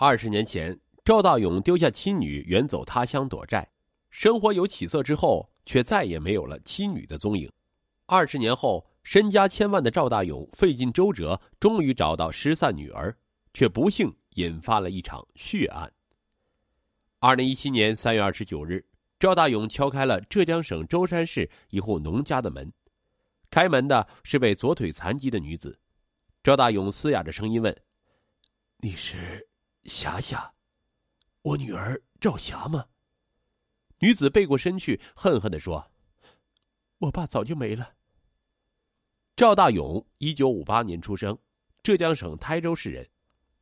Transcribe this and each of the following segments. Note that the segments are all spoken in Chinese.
二十年前，赵大勇丢下妻女远走他乡躲债，生活有起色之后，却再也没有了妻女的踪影。二十年后，身家千万的赵大勇费尽周折，终于找到失散女儿，却不幸引发了一场血案。二零一七年三月二十九日，赵大勇敲开了浙江省舟山市一户农家的门，开门的是位左腿残疾的女子。赵大勇嘶哑着声音问：“你是？”霞霞，我女儿赵霞吗？女子背过身去，恨恨的说：“我爸早就没了。”赵大勇，一九五八年出生，浙江省台州市人。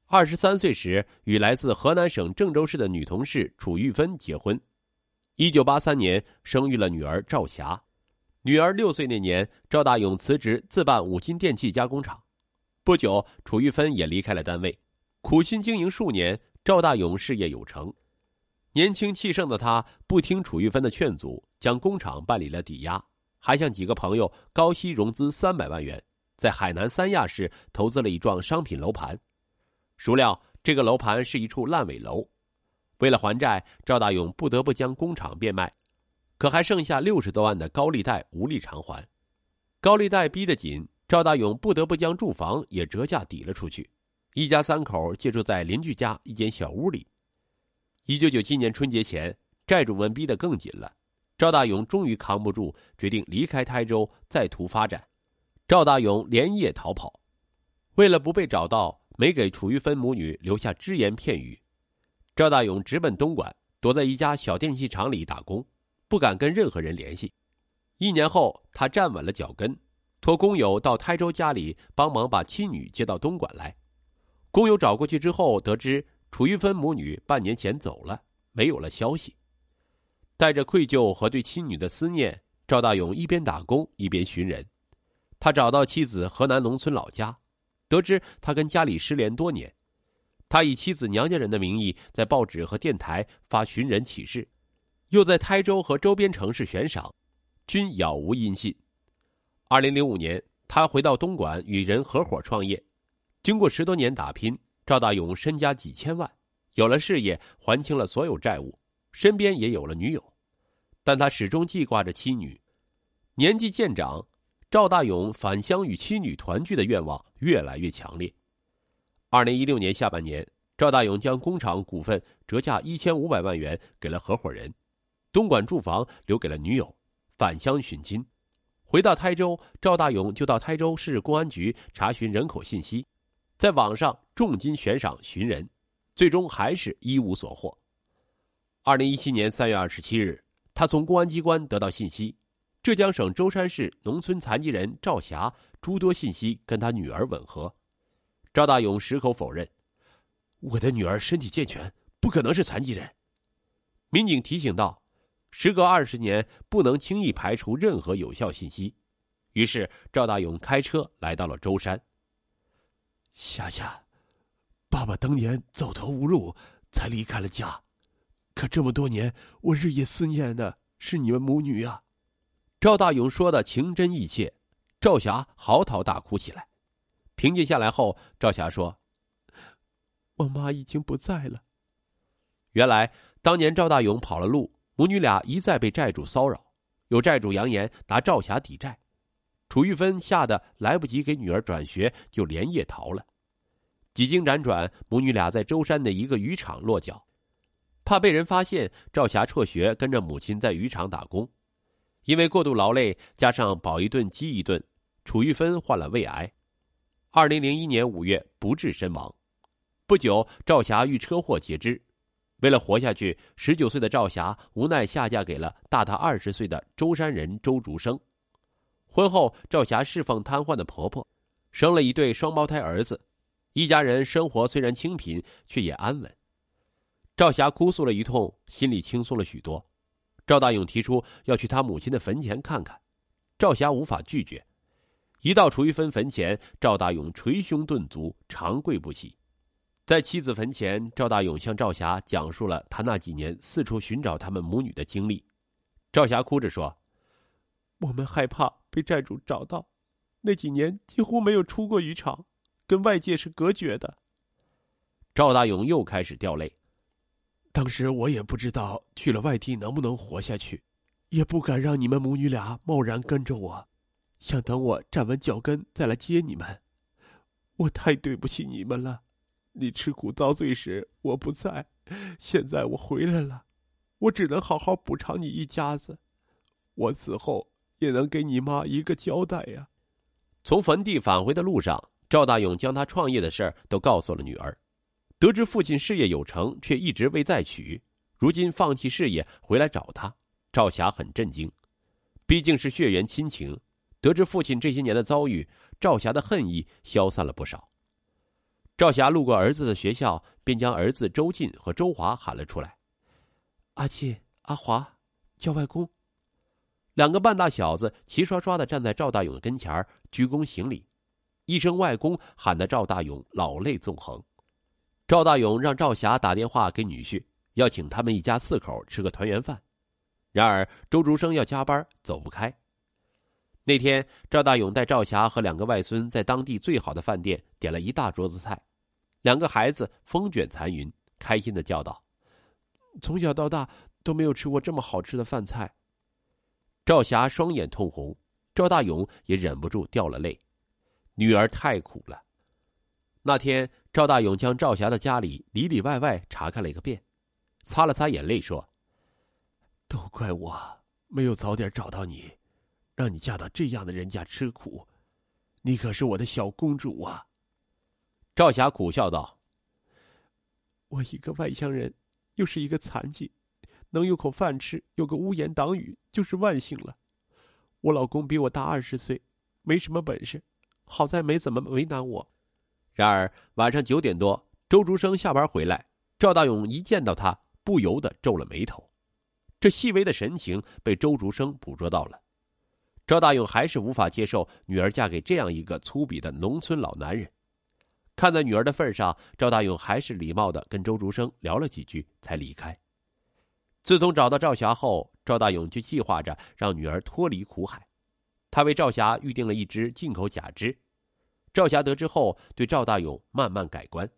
二十三岁时，与来自河南省郑州市的女同事楚玉芬结婚。一九八三年，生育了女儿赵霞。女儿六岁那年，赵大勇辞职，自办五金电器加工厂。不久，楚玉芬也离开了单位。苦心经营数年，赵大勇事业有成。年轻气盛的他不听楚玉芬的劝阻，将工厂办理了抵押，还向几个朋友高息融资三百万元，在海南三亚市投资了一幢商品楼盘。孰料这个楼盘是一处烂尾楼，为了还债，赵大勇不得不将工厂变卖，可还剩下六十多万的高利贷无力偿还。高利贷逼得紧，赵大勇不得不将住房也折价抵了出去。一家三口借住在邻居家一间小屋里。一九九七年春节前，债主们逼得更紧了，赵大勇终于扛不住，决定离开台州，再图发展。赵大勇连夜逃跑，为了不被找到，没给楚玉芬母女留下只言片语。赵大勇直奔东莞，躲在一家小电器厂里打工，不敢跟任何人联系。一年后，他站稳了脚跟，托工友到台州家里帮忙把妻女接到东莞来。工友找过去之后，得知楚玉芬母女半年前走了，没有了消息。带着愧疚和对妻女的思念，赵大勇一边打工一边寻人。他找到妻子河南农村老家，得知他跟家里失联多年。他以妻子娘家人的名义，在报纸和电台发寻人启事，又在台州和周边城市悬赏，均杳无音信。二零零五年，他回到东莞与人合伙创业。经过十多年打拼，赵大勇身家几千万，有了事业，还清了所有债务，身边也有了女友，但他始终记挂着妻女。年纪渐长，赵大勇返乡与妻女团聚的愿望越来越强烈。二零一六年下半年，赵大勇将工厂股份折价一千五百万元给了合伙人，东莞住房留给了女友，返乡寻亲。回到台州，赵大勇就到台州市公安局查询人口信息。在网上重金悬赏寻人，最终还是一无所获。二零一七年三月二十七日，他从公安机关得到信息，浙江省舟山市农村残疾人赵霞诸多信息跟他女儿吻合。赵大勇矢口否认：“我的女儿身体健全，不可能是残疾人。”民警提醒道：“时隔二十年，不能轻易排除任何有效信息。”于是，赵大勇开车来到了舟山。霞霞，爸爸当年走投无路，才离开了家。可这么多年，我日夜思念的是你们母女啊！赵大勇说的情真意切，赵霞嚎啕大哭起来。平静下来后，赵霞说：“我妈已经不在了。”原来当年赵大勇跑了路，母女俩一再被债主骚扰，有债主扬言拿赵霞抵债。楚玉芬吓得来不及给女儿转学，就连夜逃了。几经辗转，母女俩在舟山的一个渔场落脚。怕被人发现，赵霞辍学，跟着母亲在渔场打工。因为过度劳累，加上饱一顿饥一顿，楚玉芬患了胃癌。二零零一年五月不治身亡。不久，赵霞遇车祸截肢。为了活下去，十九岁的赵霞无奈下嫁给了大她二十岁的舟山人周竹生。婚后，赵霞侍奉瘫痪的婆婆，生了一对双胞胎儿子，一家人生活虽然清贫，却也安稳。赵霞哭诉了一通，心里轻松了许多。赵大勇提出要去他母亲的坟前看看，赵霞无法拒绝。一到楚玉芬坟前，赵大勇捶胸顿足，长跪不起。在妻子坟前，赵大勇向赵霞讲述了他那几年四处寻找他们母女的经历。赵霞哭着说。我们害怕被债主找到，那几年几乎没有出过渔场，跟外界是隔绝的。赵大勇又开始掉泪。当时我也不知道去了外地能不能活下去，也不敢让你们母女俩贸然跟着我，想等我站稳脚跟再来接你们。我太对不起你们了。你吃苦遭罪时我不在，现在我回来了，我只能好好补偿你一家子。我死后也能给你妈一个交代呀。从坟地返回的路上，赵大勇将他创业的事儿都告诉了女儿。得知父亲事业有成，却一直未再娶，如今放弃事业回来找他，赵霞很震惊。毕竟是血缘亲情，得知父亲这些年的遭遇，赵霞的恨意消散了不少。赵霞路过儿子的学校，便将儿子周进和周华喊了出来：“阿进、阿华，叫外公。”两个半大小子齐刷刷的站在赵大勇的跟前鞠躬行礼，一声“外公”喊得赵大勇老泪纵横。赵大勇让赵霞打电话给女婿，要请他们一家四口吃个团圆饭。然而周竹生要加班，走不开。那天，赵大勇带赵霞和两个外孙在当地最好的饭店点了一大桌子菜，两个孩子风卷残云，开心的叫道：“从小到大都没有吃过这么好吃的饭菜。”赵霞双眼通红，赵大勇也忍不住掉了泪。女儿太苦了。那天，赵大勇将赵霞的家里里里外外查看了一个遍，擦了擦眼泪说：“都怪我没有早点找到你，让你嫁到这样的人家吃苦。你可是我的小公主啊。”赵霞苦笑道：“我一个外乡人，又是一个残疾。”能有口饭吃，有个屋檐挡雨，就是万幸了。我老公比我大二十岁，没什么本事，好在没怎么为难我。然而晚上九点多，周竹生下班回来，赵大勇一见到他，不由得皱了眉头。这细微的神情被周竹生捕捉到了。赵大勇还是无法接受女儿嫁给这样一个粗鄙的农村老男人。看在女儿的份上，赵大勇还是礼貌的跟周竹生聊了几句，才离开。自从找到赵霞后，赵大勇就计划着让女儿脱离苦海。他为赵霞预定了一只进口假肢。赵霞得知后，对赵大勇慢慢改观。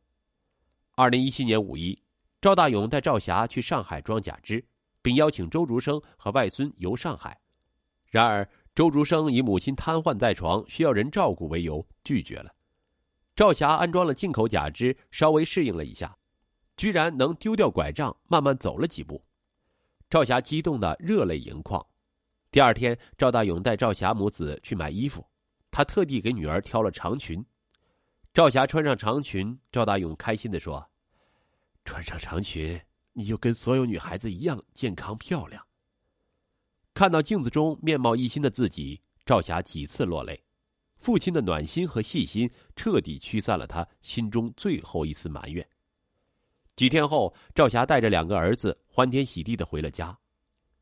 二零一七年五一，赵大勇带赵霞去上海装假肢，并邀请周竹生和外孙游上海。然而，周竹生以母亲瘫痪在床，需要人照顾为由拒绝了。赵霞安装了进口假肢，稍微适应了一下，居然能丢掉拐杖，慢慢走了几步。赵霞激动的热泪盈眶。第二天，赵大勇带赵霞母子去买衣服，他特地给女儿挑了长裙。赵霞穿上长裙，赵大勇开心的说：“穿上长裙，你就跟所有女孩子一样健康漂亮。”看到镜子中面貌一新的自己，赵霞几次落泪。父亲的暖心和细心彻底驱散了他心中最后一丝埋怨。几天后，赵霞带着两个儿子欢天喜地的回了家。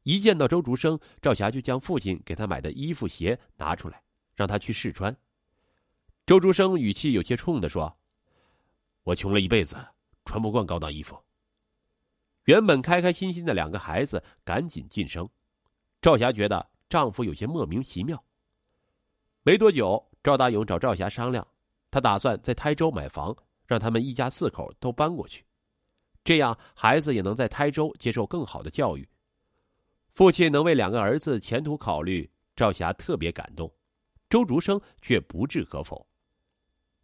一见到周竹生，赵霞就将父亲给他买的衣服鞋拿出来，让他去试穿。周竹生语气有些冲的说：“我穷了一辈子，穿不惯高档衣服。”原本开开心心的两个孩子赶紧噤声。赵霞觉得丈夫有些莫名其妙。没多久，赵大勇找赵霞商量，他打算在台州买房，让他们一家四口都搬过去。这样，孩子也能在台州接受更好的教育。父亲能为两个儿子前途考虑，赵霞特别感动。周竹生却不置可否。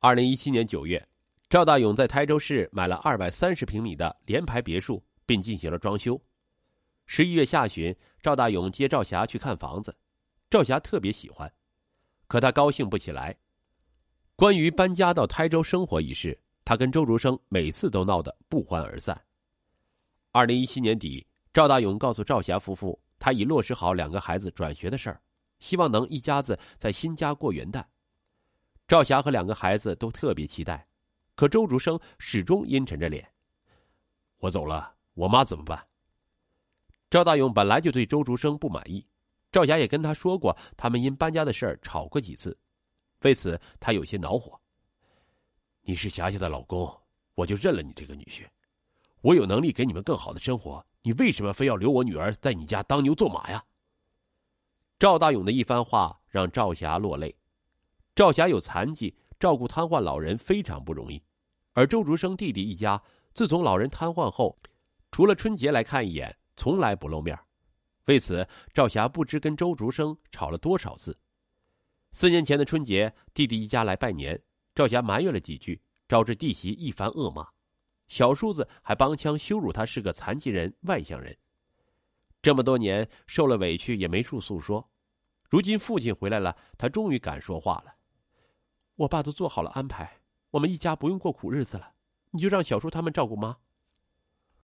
二零一七年九月，赵大勇在台州市买了二百三十平米的联排别墅，并进行了装修。十一月下旬，赵大勇接赵霞去看房子，赵霞特别喜欢，可她高兴不起来。关于搬家到台州生活一事。他跟周竹生每次都闹得不欢而散。二零一七年底，赵大勇告诉赵霞夫妇，他已落实好两个孩子转学的事儿，希望能一家子在新家过元旦。赵霞和两个孩子都特别期待，可周竹生始终阴沉着脸：“我走了，我妈怎么办？”赵大勇本来就对周竹生不满意，赵霞也跟他说过，他们因搬家的事儿吵过几次，为此他有些恼火。你是霞霞的老公，我就认了你这个女婿。我有能力给你们更好的生活，你为什么非要留我女儿在你家当牛做马呀？赵大勇的一番话让赵霞落泪。赵霞有残疾，照顾瘫痪老人非常不容易。而周竹生弟弟一家自从老人瘫痪后，除了春节来看一眼，从来不露面。为此，赵霞不知跟周竹生吵了多少次。四年前的春节，弟弟一家来拜年，赵霞埋怨了几句，招致弟媳一番恶骂。小叔子还帮腔羞辱他是个残疾人、外乡人。这么多年受了委屈也没处诉说，如今父亲回来了，他终于敢说话了。我爸都做好了安排，我们一家不用过苦日子了，你就让小叔他们照顾妈。